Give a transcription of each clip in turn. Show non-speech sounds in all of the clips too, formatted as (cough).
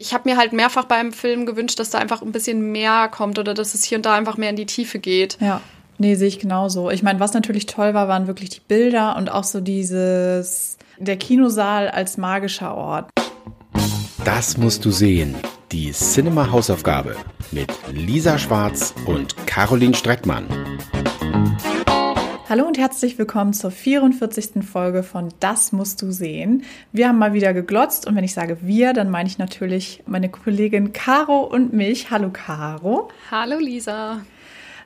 Ich habe mir halt mehrfach beim Film gewünscht, dass da einfach ein bisschen mehr kommt oder dass es hier und da einfach mehr in die Tiefe geht. Ja. Nee, sehe ich genauso. Ich meine, was natürlich toll war, waren wirklich die Bilder und auch so dieses, der Kinosaal als magischer Ort. Das musst du sehen. Die Cinema Hausaufgabe mit Lisa Schwarz und Caroline Streckmann. Hallo und herzlich willkommen zur 44. Folge von Das musst du sehen. Wir haben mal wieder geglotzt und wenn ich sage wir, dann meine ich natürlich meine Kollegin Caro und mich. Hallo Caro. Hallo Lisa.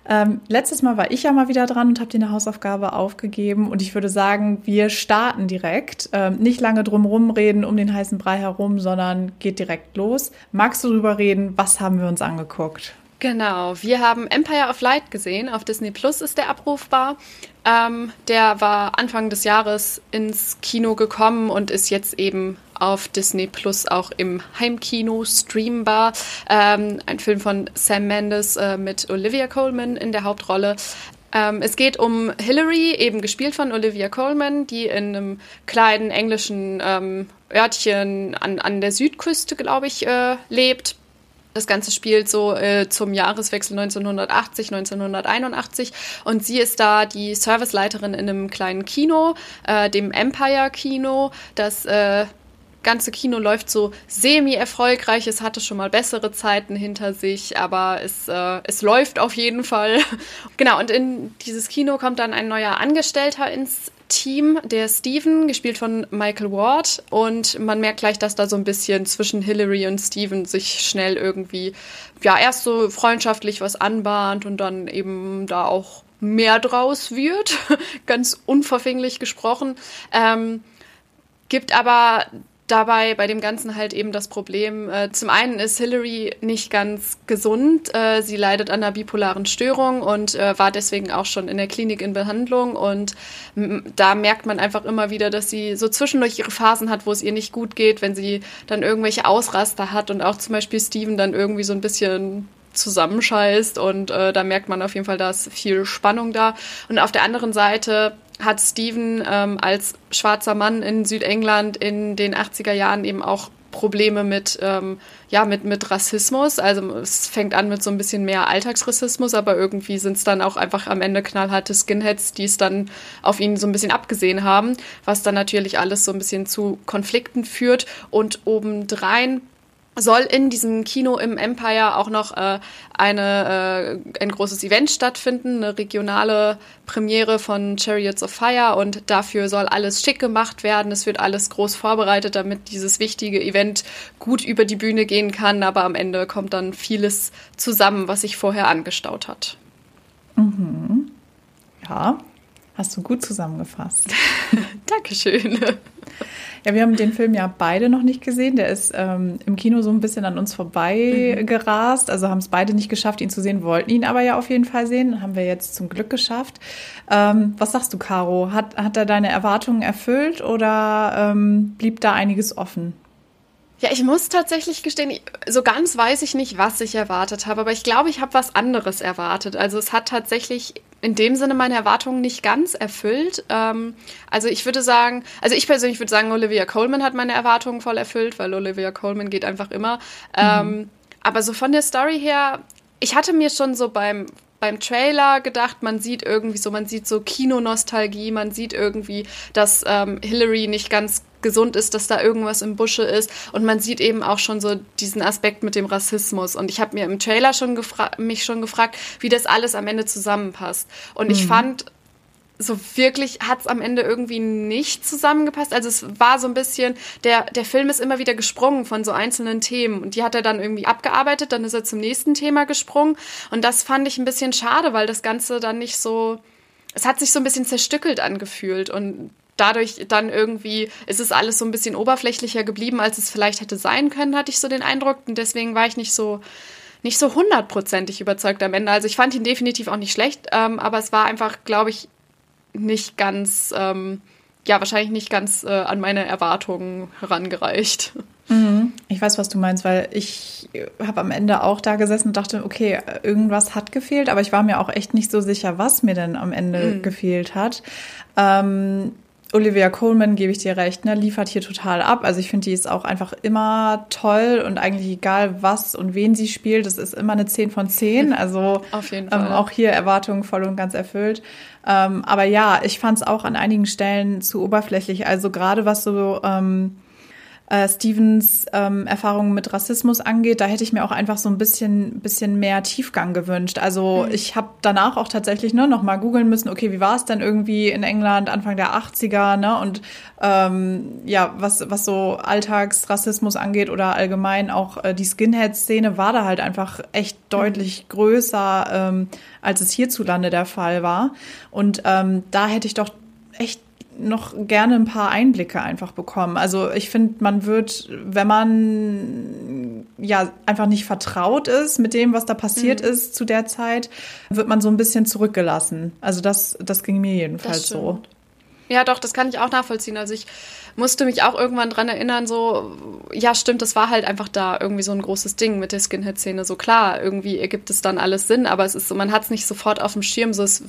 Ähm, letztes Mal war ich ja mal wieder dran und habe dir eine Hausaufgabe aufgegeben. Und ich würde sagen, wir starten direkt. Ähm, nicht lange drum reden um den heißen Brei herum, sondern geht direkt los. Magst du darüber reden? Was haben wir uns angeguckt? Genau, wir haben Empire of Light gesehen. Auf Disney Plus ist der abrufbar. Ähm, der war Anfang des Jahres ins Kino gekommen und ist jetzt eben auf Disney Plus auch im Heimkino streambar. Ähm, ein Film von Sam Mendes äh, mit Olivia Colman in der Hauptrolle. Ähm, es geht um Hillary, eben gespielt von Olivia Colman, die in einem kleinen englischen ähm, Örtchen an, an der Südküste, glaube ich, äh, lebt das Ganze spielt so äh, zum Jahreswechsel 1980, 1981 und sie ist da die Serviceleiterin in einem kleinen Kino, äh, dem Empire Kino, das äh, ganze Kino läuft so semi-erfolgreich. Es hatte schon mal bessere Zeiten hinter sich, aber es, äh, es läuft auf jeden Fall. (laughs) genau, und in dieses Kino kommt dann ein neuer Angestellter ins Team, der Steven, gespielt von Michael Ward. Und man merkt gleich, dass da so ein bisschen zwischen Hillary und Steven sich schnell irgendwie, ja, erst so freundschaftlich was anbahnt und dann eben da auch mehr draus wird. (laughs) Ganz unverfänglich gesprochen. Ähm, gibt aber dabei bei dem Ganzen halt eben das Problem, äh, zum einen ist Hillary nicht ganz gesund, äh, sie leidet an einer bipolaren Störung und äh, war deswegen auch schon in der Klinik in Behandlung und da merkt man einfach immer wieder, dass sie so zwischendurch ihre Phasen hat, wo es ihr nicht gut geht, wenn sie dann irgendwelche Ausraster hat und auch zum Beispiel Steven dann irgendwie so ein bisschen zusammenscheißt und äh, da merkt man auf jeden Fall, da ist viel Spannung da. Und auf der anderen Seite hat Steven ähm, als schwarzer Mann in Südengland in den 80er Jahren eben auch Probleme mit, ähm, ja, mit, mit Rassismus. Also es fängt an mit so ein bisschen mehr Alltagsrassismus, aber irgendwie sind es dann auch einfach am Ende knallharte Skinheads, die es dann auf ihn so ein bisschen abgesehen haben, was dann natürlich alles so ein bisschen zu Konflikten führt. Und obendrein soll in diesem Kino im Empire auch noch äh, eine, äh, ein großes Event stattfinden, eine regionale Premiere von Chariots of Fire und dafür soll alles schick gemacht werden. Es wird alles groß vorbereitet, damit dieses wichtige Event gut über die Bühne gehen kann, aber am Ende kommt dann vieles zusammen, was sich vorher angestaut hat. Mhm. Ja, hast du gut zusammengefasst. (laughs) Dankeschön. Ja, wir haben den Film ja beide noch nicht gesehen. Der ist ähm, im Kino so ein bisschen an uns vorbei mhm. gerast. Also haben es beide nicht geschafft, ihn zu sehen, wollten ihn aber ja auf jeden Fall sehen. Haben wir jetzt zum Glück geschafft. Ähm, was sagst du, Caro? Hat, hat er deine Erwartungen erfüllt oder ähm, blieb da einiges offen? Ja, ich muss tatsächlich gestehen, so ganz weiß ich nicht, was ich erwartet habe, aber ich glaube, ich habe was anderes erwartet. Also es hat tatsächlich in dem Sinne meine Erwartungen nicht ganz erfüllt. Ähm, also ich würde sagen, also ich persönlich würde sagen, Olivia Coleman hat meine Erwartungen voll erfüllt, weil Olivia Coleman geht einfach immer. Ähm, mhm. Ähm, aber so von der Story her, ich hatte mir schon so beim beim Trailer gedacht, man sieht irgendwie so, man sieht so Kinonostalgie, man sieht irgendwie, dass ähm, Hillary nicht ganz gesund ist, dass da irgendwas im Busche ist. Und man sieht eben auch schon so diesen Aspekt mit dem Rassismus. Und ich habe mir im Trailer schon mich schon gefragt, wie das alles am Ende zusammenpasst. Und mhm. ich fand, so wirklich hat es am Ende irgendwie nicht zusammengepasst. Also es war so ein bisschen, der, der Film ist immer wieder gesprungen von so einzelnen Themen und die hat er dann irgendwie abgearbeitet, dann ist er zum nächsten Thema gesprungen und das fand ich ein bisschen schade, weil das Ganze dann nicht so, es hat sich so ein bisschen zerstückelt angefühlt und dadurch dann irgendwie ist es alles so ein bisschen oberflächlicher geblieben, als es vielleicht hätte sein können, hatte ich so den Eindruck. Und deswegen war ich nicht so nicht so hundertprozentig überzeugt am Ende. Also ich fand ihn definitiv auch nicht schlecht, ähm, aber es war einfach, glaube ich, nicht ganz, ähm, ja, wahrscheinlich nicht ganz äh, an meine Erwartungen herangereicht. Mhm. Ich weiß, was du meinst, weil ich habe am Ende auch da gesessen und dachte, okay, irgendwas hat gefehlt, aber ich war mir auch echt nicht so sicher, was mir denn am Ende mhm. gefehlt hat. Ähm, Olivia Coleman, gebe ich dir recht, ne, liefert hier total ab. Also ich finde, die ist auch einfach immer toll und eigentlich egal was und wen sie spielt, das ist immer eine 10 von 10. (laughs) Also ähm, auch hier Erwartungen voll und ganz erfüllt. Ähm, aber ja, ich fand es auch an einigen Stellen zu oberflächlich. Also gerade was so ähm, äh, Stevens ähm, Erfahrungen mit Rassismus angeht, da hätte ich mir auch einfach so ein bisschen, bisschen mehr Tiefgang gewünscht. Also ich habe danach auch tatsächlich ne, noch mal googeln müssen, okay, wie war es denn irgendwie in England Anfang der 80er, ne? Und ähm, ja, was, was so Alltagsrassismus angeht oder allgemein auch äh, die Skinhead-Szene war da halt einfach echt deutlich größer, ähm, als es hierzulande der Fall war. Und ähm, da hätte ich doch echt noch gerne ein paar Einblicke einfach bekommen. Also ich finde, man wird, wenn man ja einfach nicht vertraut ist mit dem, was da passiert Mhm. ist zu der Zeit, wird man so ein bisschen zurückgelassen. Also das, das ging mir jedenfalls so. Ja, doch, das kann ich auch nachvollziehen. Also ich musste mich auch irgendwann dran erinnern, so, ja, stimmt, das war halt einfach da irgendwie so ein großes Ding mit der Skinhead-Szene. So klar, irgendwie ergibt es dann alles Sinn, aber es ist so, man hat es nicht sofort auf dem Schirm. So, es,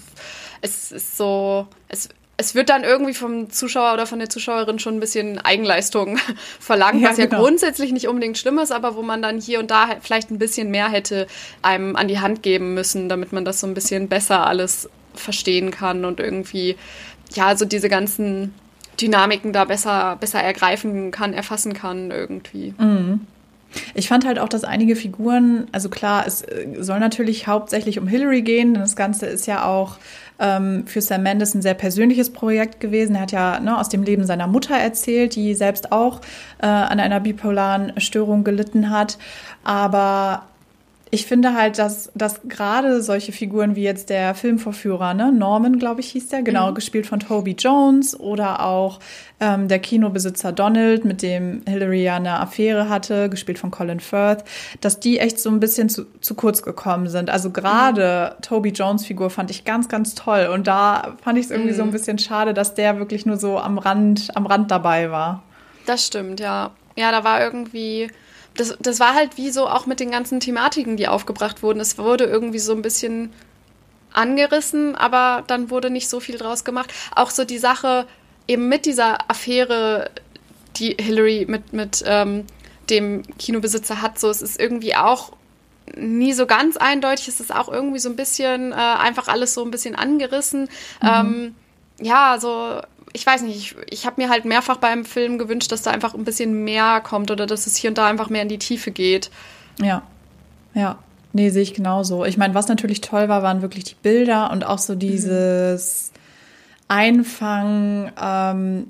es ist so, es, es wird dann irgendwie vom Zuschauer oder von der Zuschauerin schon ein bisschen Eigenleistung (laughs) verlangt, Ja, was ja genau. grundsätzlich nicht unbedingt schlimm ist, aber wo man dann hier und da vielleicht ein bisschen mehr hätte einem an die Hand geben müssen, damit man das so ein bisschen besser alles verstehen kann und irgendwie, ja, also diese ganzen Dynamiken da besser, besser ergreifen kann, erfassen kann irgendwie. Ich fand halt auch, dass einige Figuren, also klar, es äh, soll natürlich hauptsächlich um Hillary gehen, denn das Ganze ist ja auch ähm, für Sam Mendes ein sehr persönliches Projekt gewesen. Er hat ja ne, aus dem Leben seiner Mutter erzählt, die selbst auch äh, an einer bipolaren Störung gelitten hat. Aber ich finde halt, dass, dass gerade solche Figuren wie jetzt der Filmvorführer, ne, Norman, glaube ich, hieß der, genau, gespielt von Toby Jones oder auch ähm, der Kinobesitzer Donald, mit dem Hillary ja eine Affäre hatte, gespielt von Colin Firth, dass die echt so ein bisschen zu, zu kurz gekommen sind. Also gerade Toby Jones Figur fand ich ganz, ganz toll und da fand ich es irgendwie so ein bisschen schade, dass der wirklich nur so am Rand, am Rand dabei war. Das stimmt, ja. Ja, da war irgendwie. Das, das war halt wie so auch mit den ganzen Thematiken, die aufgebracht wurden. Es wurde irgendwie so ein bisschen angerissen, aber dann wurde nicht so viel draus gemacht. Auch so die Sache eben mit dieser Affäre, die Hillary mit, mit ähm, dem Kinobesitzer hat, so es ist irgendwie auch nie so ganz eindeutig. Es ist auch irgendwie so ein bisschen äh, einfach alles so ein bisschen angerissen. Ähm, ja, so ich weiß nicht, ich, ich habe mir halt mehrfach beim Film gewünscht, dass da einfach ein bisschen mehr kommt oder dass es hier und da einfach mehr in die Tiefe geht. Ja, ja. Nee, sehe ich genauso. Ich meine, was natürlich toll war, waren wirklich die Bilder und auch so dieses Einfangen, ähm,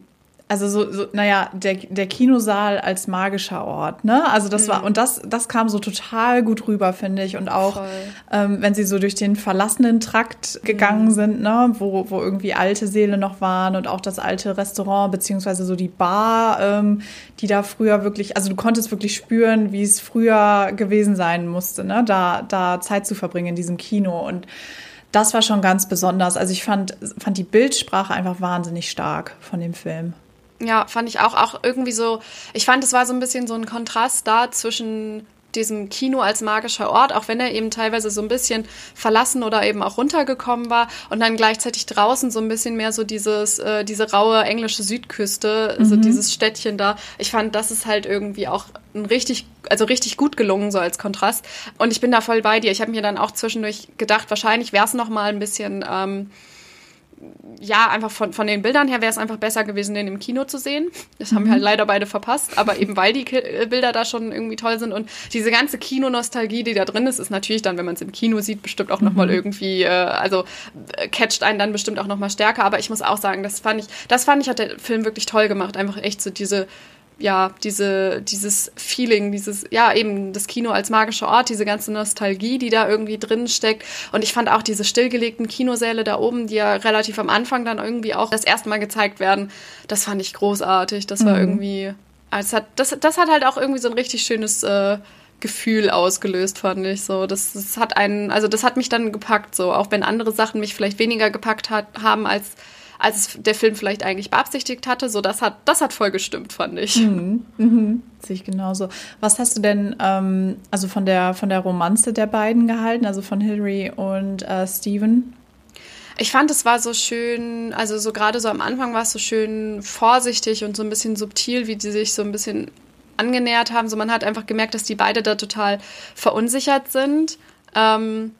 also so, so naja, der, der Kinosaal als magischer Ort, ne? Also das war, und das, das kam so total gut rüber, finde ich. Und auch, ähm, wenn sie so durch den verlassenen Trakt gegangen sind, ne, wo, wo irgendwie alte Seele noch waren und auch das alte Restaurant, beziehungsweise so die Bar, ähm, die da früher wirklich, also du konntest wirklich spüren, wie es früher gewesen sein musste, ne, da, da Zeit zu verbringen in diesem Kino. Und das war schon ganz besonders. Also ich fand, fand die Bildsprache einfach wahnsinnig stark von dem Film. Ja, fand ich auch, auch irgendwie so, ich fand, es war so ein bisschen so ein Kontrast da zwischen diesem Kino als magischer Ort, auch wenn er eben teilweise so ein bisschen verlassen oder eben auch runtergekommen war und dann gleichzeitig draußen so ein bisschen mehr so dieses, äh, diese raue englische Südküste, so dieses Städtchen da. Ich fand, das ist halt irgendwie auch ein richtig, also richtig gut gelungen, so als Kontrast. Und ich bin da voll bei dir. Ich habe mir dann auch zwischendurch gedacht, wahrscheinlich wäre es noch mal ein bisschen, ähm, ja, einfach von, von den Bildern her wäre es einfach besser gewesen, den im Kino zu sehen. Das haben wir halt leider beide verpasst, aber eben weil die äh, Bilder da schon irgendwie toll sind und diese ganze Kinonostalgie, die da drin ist, ist natürlich dann, wenn man es im Kino sieht, bestimmt auch nochmal irgendwie, äh, also äh, catcht einen dann bestimmt auch nochmal stärker. Aber ich muss auch sagen, das fand ich, das fand ich, hat der Film wirklich toll gemacht. Einfach echt so diese ja, diese, dieses Feeling, dieses, ja, eben das Kino als magischer Ort, diese ganze Nostalgie, die da irgendwie drin steckt. Und ich fand auch diese stillgelegten Kinosäle da oben, die ja relativ am Anfang dann irgendwie auch das erste Mal gezeigt werden, das fand ich großartig. Das war irgendwie, also hat, das, das hat halt auch irgendwie so ein richtig schönes äh, Gefühl ausgelöst, fand ich so. Das, das hat einen, also das hat mich dann gepackt, so, auch wenn andere Sachen mich vielleicht weniger gepackt hat, haben als als der Film vielleicht eigentlich beabsichtigt hatte. So, das hat, das hat voll gestimmt, fand ich. Sehe ich genauso. Was hast du denn ähm, also von der von der Romanze der beiden gehalten, also von Hillary und äh, Steven? Ich fand, es war so schön, also so gerade so am Anfang war es so schön vorsichtig und so ein bisschen subtil, wie die sich so ein bisschen angenähert haben. So man hat einfach gemerkt, dass die beide da total verunsichert sind. Ähm,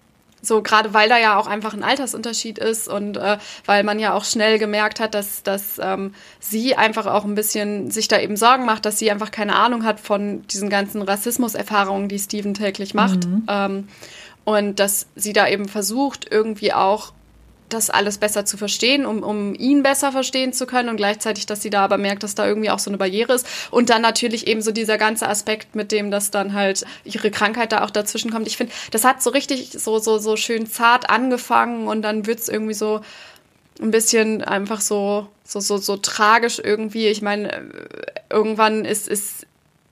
so gerade weil da ja auch einfach ein Altersunterschied ist und äh, weil man ja auch schnell gemerkt hat, dass, dass ähm, sie einfach auch ein bisschen sich da eben Sorgen macht, dass sie einfach keine Ahnung hat von diesen ganzen Rassismuserfahrungen, die Steven täglich macht. Mhm. Ähm, und dass sie da eben versucht, irgendwie auch das alles besser zu verstehen, um, um ihn besser verstehen zu können und gleichzeitig, dass sie da aber merkt, dass da irgendwie auch so eine Barriere ist. Und dann natürlich eben so dieser ganze Aspekt, mit dem dass dann halt ihre Krankheit da auch dazwischen kommt. Ich finde, das hat so richtig so, so, so schön zart angefangen und dann wird es irgendwie so ein bisschen einfach so, so, so, so tragisch irgendwie. Ich meine, irgendwann ist, ist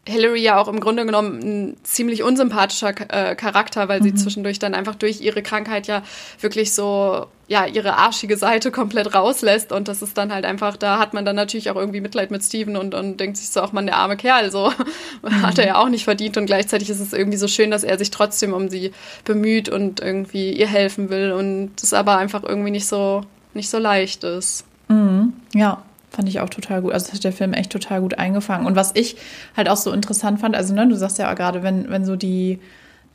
Hillary ja auch im Grunde genommen ein ziemlich unsympathischer äh, Charakter, weil sie mhm. zwischendurch dann einfach durch ihre Krankheit ja wirklich so, ja, ihre arschige Seite komplett rauslässt und das ist dann halt einfach, da hat man dann natürlich auch irgendwie Mitleid mit Steven und, und denkt sich so, auch man, der arme Kerl, so (laughs) mhm. hat er ja auch nicht verdient und gleichzeitig ist es irgendwie so schön, dass er sich trotzdem um sie bemüht und irgendwie ihr helfen will und es aber einfach irgendwie nicht so, nicht so leicht ist. Mhm. Ja, Fand ich auch total gut. Also das hat der Film echt total gut eingefangen. Und was ich halt auch so interessant fand, also ne, du sagst ja gerade, wenn, wenn so die,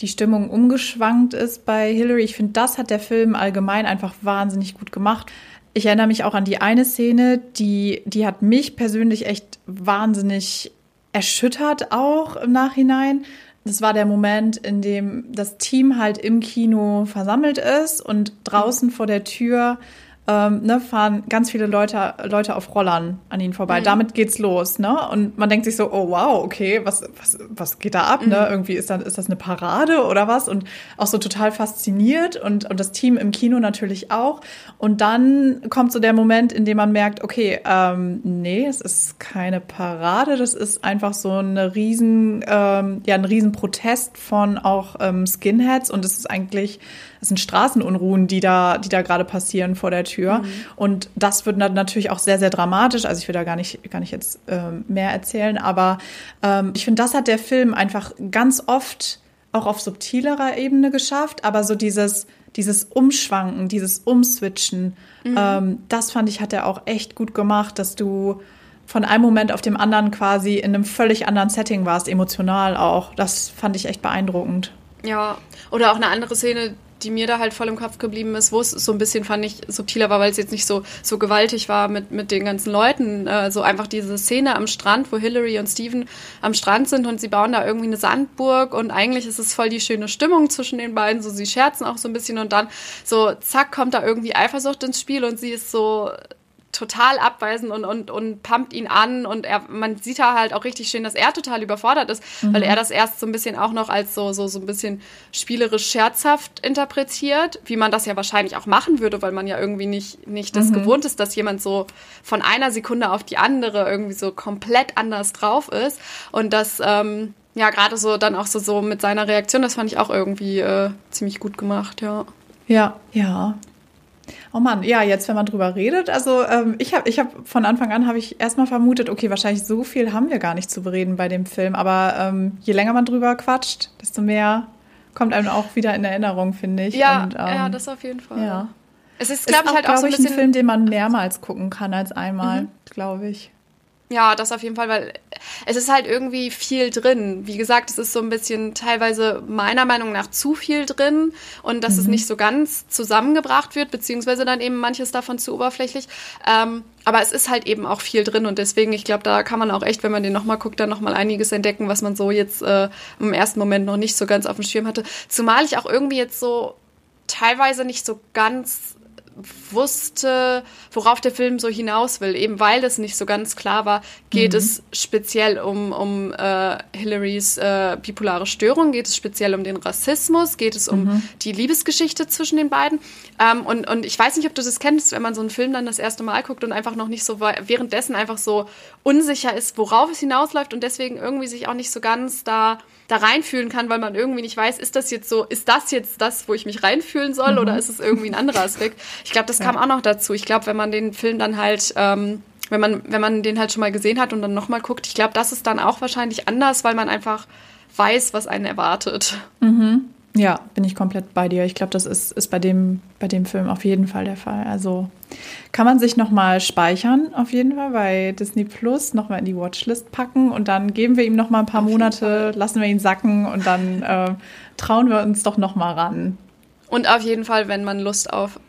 die Stimmung umgeschwankt ist bei Hillary, ich finde, das hat der Film allgemein einfach wahnsinnig gut gemacht. Ich erinnere mich auch an die eine Szene, die, die hat mich persönlich echt wahnsinnig erschüttert auch im Nachhinein. Das war der Moment, in dem das Team halt im Kino versammelt ist und draußen vor der Tür ähm, ne, fahren ganz viele Leute, Leute auf Rollern an ihnen vorbei. Mhm. Damit geht's los, ne? Und man denkt sich so, oh wow, okay, was, was, was geht da ab, ne? mhm. ne? Irgendwie ist, dann, ist das eine Parade oder was? Und auch so total fasziniert und, und das Team im Kino natürlich auch. Und dann kommt so der Moment, in dem man merkt, okay, ähm, nee, es ist keine Parade, das ist einfach so eine riesen, ähm, ja, ein riesen Protest von auch ähm, Skinheads und es ist eigentlich es sind Straßenunruhen, die da, die da gerade passieren vor der Tür. Mhm. Und das wird natürlich auch sehr, sehr dramatisch. Also ich will da gar nicht, gar nicht jetzt ähm, mehr erzählen, aber ähm, ich finde, das hat der Film einfach ganz oft auch auf subtilerer Ebene geschafft, aber so dieses, dieses Umschwanken, dieses Umswitchen, mhm. ähm, das fand ich, hat er auch echt gut gemacht, dass du von einem Moment auf dem anderen quasi in einem völlig anderen Setting warst, emotional auch. Das fand ich echt beeindruckend. Ja, oder auch eine andere Szene, die mir da halt voll im Kopf geblieben ist, wo es so ein bisschen, fand ich, subtiler war, weil es jetzt nicht so, so gewaltig war mit, mit den ganzen Leuten. Äh, so einfach diese Szene am Strand, wo Hillary und Steven am Strand sind und sie bauen da irgendwie eine Sandburg und eigentlich ist es voll die schöne Stimmung zwischen den beiden. So, sie scherzen auch so ein bisschen und dann so, zack, kommt da irgendwie Eifersucht ins Spiel und sie ist so total abweisend und, und, und pumpt ihn an und er, man sieht da halt auch richtig schön, dass er total überfordert ist, mhm. weil er das erst so ein bisschen auch noch als so, so, so ein bisschen spielerisch scherzhaft interpretiert, wie man das ja wahrscheinlich auch machen würde, weil man ja irgendwie nicht, nicht das mhm. gewohnt ist, dass jemand so von einer Sekunde auf die andere irgendwie so komplett anders drauf ist und das, ähm, ja, gerade so dann auch so, so mit seiner Reaktion, das fand ich auch irgendwie äh, ziemlich gut gemacht, ja. Ja, ja. Oh Mann, ja, jetzt, wenn man drüber redet, also ähm, ich habe ich hab von Anfang an habe ich erstmal vermutet, okay, wahrscheinlich so viel haben wir gar nicht zu bereden bei dem Film, aber ähm, je länger man drüber quatscht, desto mehr kommt einem auch wieder in Erinnerung, finde ich. Ja, Und, ähm, ja, das auf jeden Fall. Ja. Es ist, glaube ich, halt auch so ein, bisschen ein Film, den man mehrmals gucken kann als einmal, mhm. glaube ich. Ja, das auf jeden Fall, weil es ist halt irgendwie viel drin. Wie gesagt, es ist so ein bisschen teilweise meiner Meinung nach zu viel drin und dass mhm. es nicht so ganz zusammengebracht wird, beziehungsweise dann eben manches davon zu oberflächlich. Ähm, aber es ist halt eben auch viel drin und deswegen, ich glaube, da kann man auch echt, wenn man den nochmal guckt, dann nochmal einiges entdecken, was man so jetzt äh, im ersten Moment noch nicht so ganz auf dem Schirm hatte. Zumal ich auch irgendwie jetzt so teilweise nicht so ganz wusste, worauf der Film so hinaus will. Eben weil es nicht so ganz klar war, geht mhm. es speziell um, um äh, Hillarys äh, bipolare Störung, geht es speziell um den Rassismus, geht es um mhm. die Liebesgeschichte zwischen den beiden. Ähm, und, und ich weiß nicht, ob du das kennst, wenn man so einen Film dann das erste Mal guckt und einfach noch nicht so währenddessen einfach so unsicher ist, worauf es hinausläuft und deswegen irgendwie sich auch nicht so ganz da da reinfühlen kann, weil man irgendwie nicht weiß, ist das jetzt so, ist das jetzt das, wo ich mich reinfühlen soll mhm. oder ist es irgendwie ein anderer Aspekt? Ich glaube, das ja. kam auch noch dazu. Ich glaube, wenn man den Film dann halt, ähm, wenn man, wenn man den halt schon mal gesehen hat und dann nochmal guckt, ich glaube, das ist dann auch wahrscheinlich anders, weil man einfach weiß, was einen erwartet. Mhm. Ja, bin ich komplett bei dir. Ich glaube, das ist, ist bei, dem, bei dem Film auf jeden Fall der Fall. Also kann man sich nochmal speichern, auf jeden Fall bei Disney Plus, nochmal in die Watchlist packen und dann geben wir ihm nochmal ein paar auf Monate, lassen wir ihn sacken und dann äh, trauen wir uns doch nochmal ran. Und auf jeden Fall, wenn man Lust auf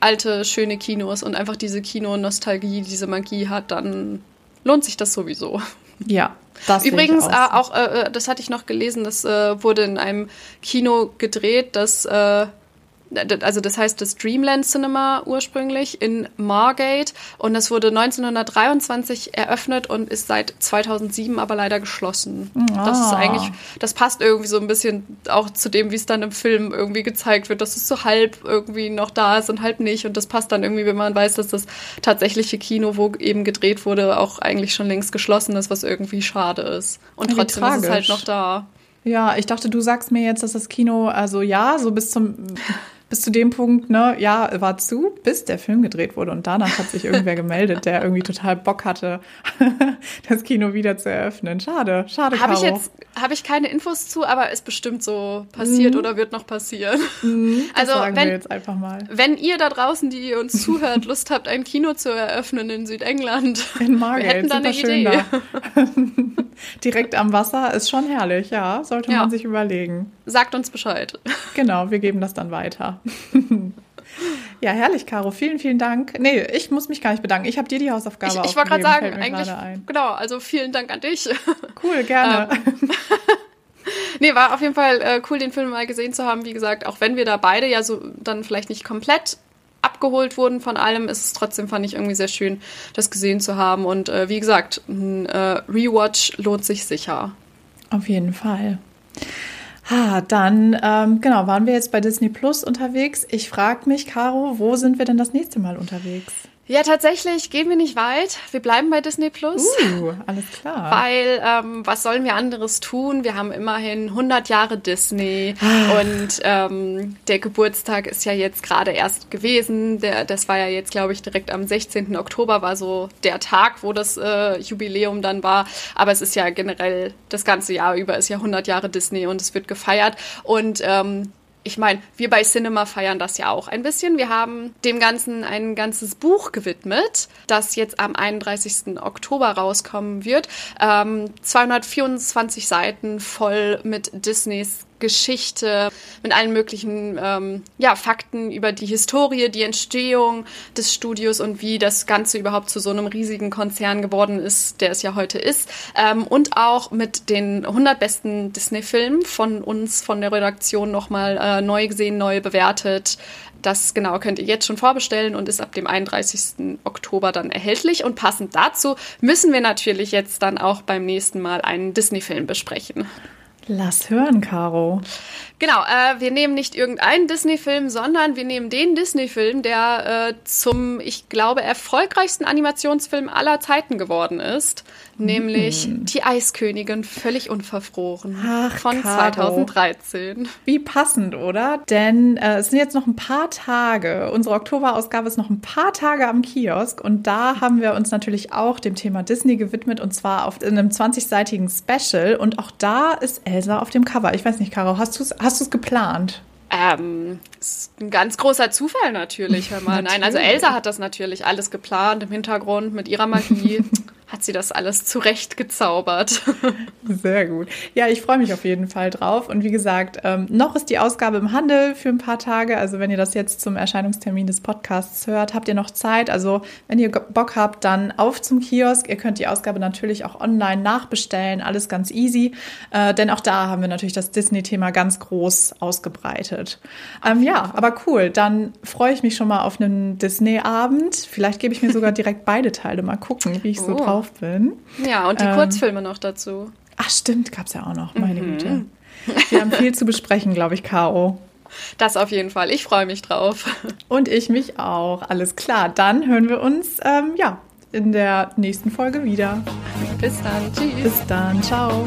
alte, schöne Kinos und einfach diese Kino-Nostalgie, diese Magie hat, dann lohnt sich das sowieso. Ja, das Übrigens auch, äh, auch äh, äh, das hatte ich noch gelesen, das äh, wurde in einem Kino gedreht, das äh, also das heißt das Dreamland Cinema ursprünglich in Margate und das wurde 1923 eröffnet und ist seit 2007 aber leider geschlossen. Oh. Das ist ah. eigentlich, das passt irgendwie so ein bisschen auch zu dem, wie es dann im Film irgendwie gezeigt wird, dass es so halb irgendwie noch da ist und halb nicht und das passt dann irgendwie, wenn man weiß, dass das tatsächliche Kino, wo eben gedreht wurde, auch eigentlich schon längst geschlossen ist, was irgendwie schade ist. Und trotzdem ist es halt noch da. Ja, ich dachte, du sagst mir jetzt, dass das Kino, also ja, so bis zum bis zu dem Punkt, ne, ja, war zu, bis der Film gedreht wurde. Und danach hat sich irgendwer (laughs) gemeldet, der irgendwie total Bock hatte, (laughs) das Kino wieder zu eröffnen. Schade, schade. Habe ich jetzt habe ich keine Infos zu, aber ist bestimmt so passiert mhm. oder wird noch passieren. Mhm, (laughs) also wenn, wenn ihr da draußen, die uns zuhört, Lust habt, ein Kino zu eröffnen in Südengland, in Margate, wir hätten da eine Idee. Da. Direkt am Wasser ist schon herrlich, ja, sollte ja. man sich überlegen. Sagt uns Bescheid. Genau, wir geben das dann weiter. (laughs) Ja, herrlich, Caro. Vielen, vielen Dank. Nee, ich muss mich gar nicht bedanken. Ich habe dir die Hausaufgabe Ich, ich wollte gerade sagen, eigentlich, genau, also vielen Dank an dich. (laughs) Cool, gerne. Ähm, (laughs) nee, war auf jeden Fall äh, cool, den Film mal gesehen zu haben. Wie gesagt, auch wenn wir da beide ja so dann vielleicht nicht komplett abgeholt wurden von allem, ist es trotzdem, fand ich irgendwie sehr schön, das gesehen zu haben. Und äh, wie gesagt, ein äh, Rewatch lohnt sich sicher. Auf jeden Fall. Ah, dann, ähm, genau, waren wir jetzt bei Disney Plus unterwegs. Ich frage mich, Caro, wo sind wir denn das nächste Mal unterwegs? Ja, tatsächlich gehen wir nicht weit. Wir bleiben bei Disney Plus. Uh, alles klar. (laughs) Weil, ähm, was sollen wir anderes tun? Wir haben immerhin 100 Jahre Disney ah. und ähm, der Geburtstag ist ja jetzt gerade erst gewesen. Der, das war ja jetzt, glaube ich, direkt am 16. Oktober war so der Tag, wo das äh, Jubiläum dann war. Aber es ist ja generell das ganze Jahr über ist ja 100 Jahre Disney und es wird gefeiert. Und ähm, ich meine, wir bei Cinema feiern das ja auch ein bisschen. Wir haben dem Ganzen ein ganzes Buch gewidmet, das jetzt am 31. Oktober rauskommen wird. Ähm, 224 Seiten voll mit Disneys Geschichte, mit allen möglichen ähm, ja, Fakten über die Historie, die Entstehung des Studios und wie das Ganze überhaupt zu so einem riesigen Konzern geworden ist, der es ja heute ist. Ähm, und auch mit den 100 besten Disney-Filmen von uns, von der Redaktion nochmal äh, neu gesehen, neu bewertet. Das genau könnt ihr jetzt schon vorbestellen und ist ab dem 31. Oktober dann erhältlich. Und passend dazu müssen wir natürlich jetzt dann auch beim nächsten Mal einen Disney-Film besprechen. Lass hören, Caro. Genau, äh, wir nehmen nicht irgendeinen Disney-Film, sondern wir nehmen den Disney-Film, der äh, zum, ich glaube, erfolgreichsten Animationsfilm aller Zeiten geworden ist, nämlich hm. Die Eiskönigin, völlig unverfroren Ach, von Caro. 2013. Wie passend, oder? Denn äh, es sind jetzt noch ein paar Tage, unsere Oktoberausgabe ist noch ein paar Tage am Kiosk und da haben wir uns natürlich auch dem Thema Disney gewidmet und zwar auf, in einem 20-seitigen Special und auch da ist Elsa auf dem Cover. Ich weiß nicht, Caro, hast du es Hast geplant? Ähm, ist ein ganz großer Zufall natürlich, hör mal. Nein, also Elsa hat das natürlich alles geplant im Hintergrund mit ihrer Magie. (laughs) hat sie das alles zurechtgezaubert. (laughs) Sehr gut. Ja, ich freue mich auf jeden Fall drauf. Und wie gesagt, ähm, noch ist die Ausgabe im Handel für ein paar Tage. Also wenn ihr das jetzt zum Erscheinungstermin des Podcasts hört, habt ihr noch Zeit. Also wenn ihr Bock habt, dann auf zum Kiosk. Ihr könnt die Ausgabe natürlich auch online nachbestellen. Alles ganz easy. Äh, denn auch da haben wir natürlich das Disney-Thema ganz groß ausgebreitet. Ähm, ja, aber cool. Dann freue ich mich schon mal auf einen Disney-Abend. Vielleicht gebe ich mir sogar direkt beide Teile. Mal gucken, wie ich so oh. drauf drauf bin. Ja, und die ähm, Kurzfilme noch dazu. Ach, stimmt, gab es ja auch noch, meine mhm. Güte. Wir haben viel zu besprechen, glaube ich, Caro. Das auf jeden Fall. Ich freue mich drauf. Und ich mich auch. Alles klar. Dann hören wir uns ähm, ja, in der nächsten Folge wieder. Bis dann. Tschüss. Bis dann. Ciao.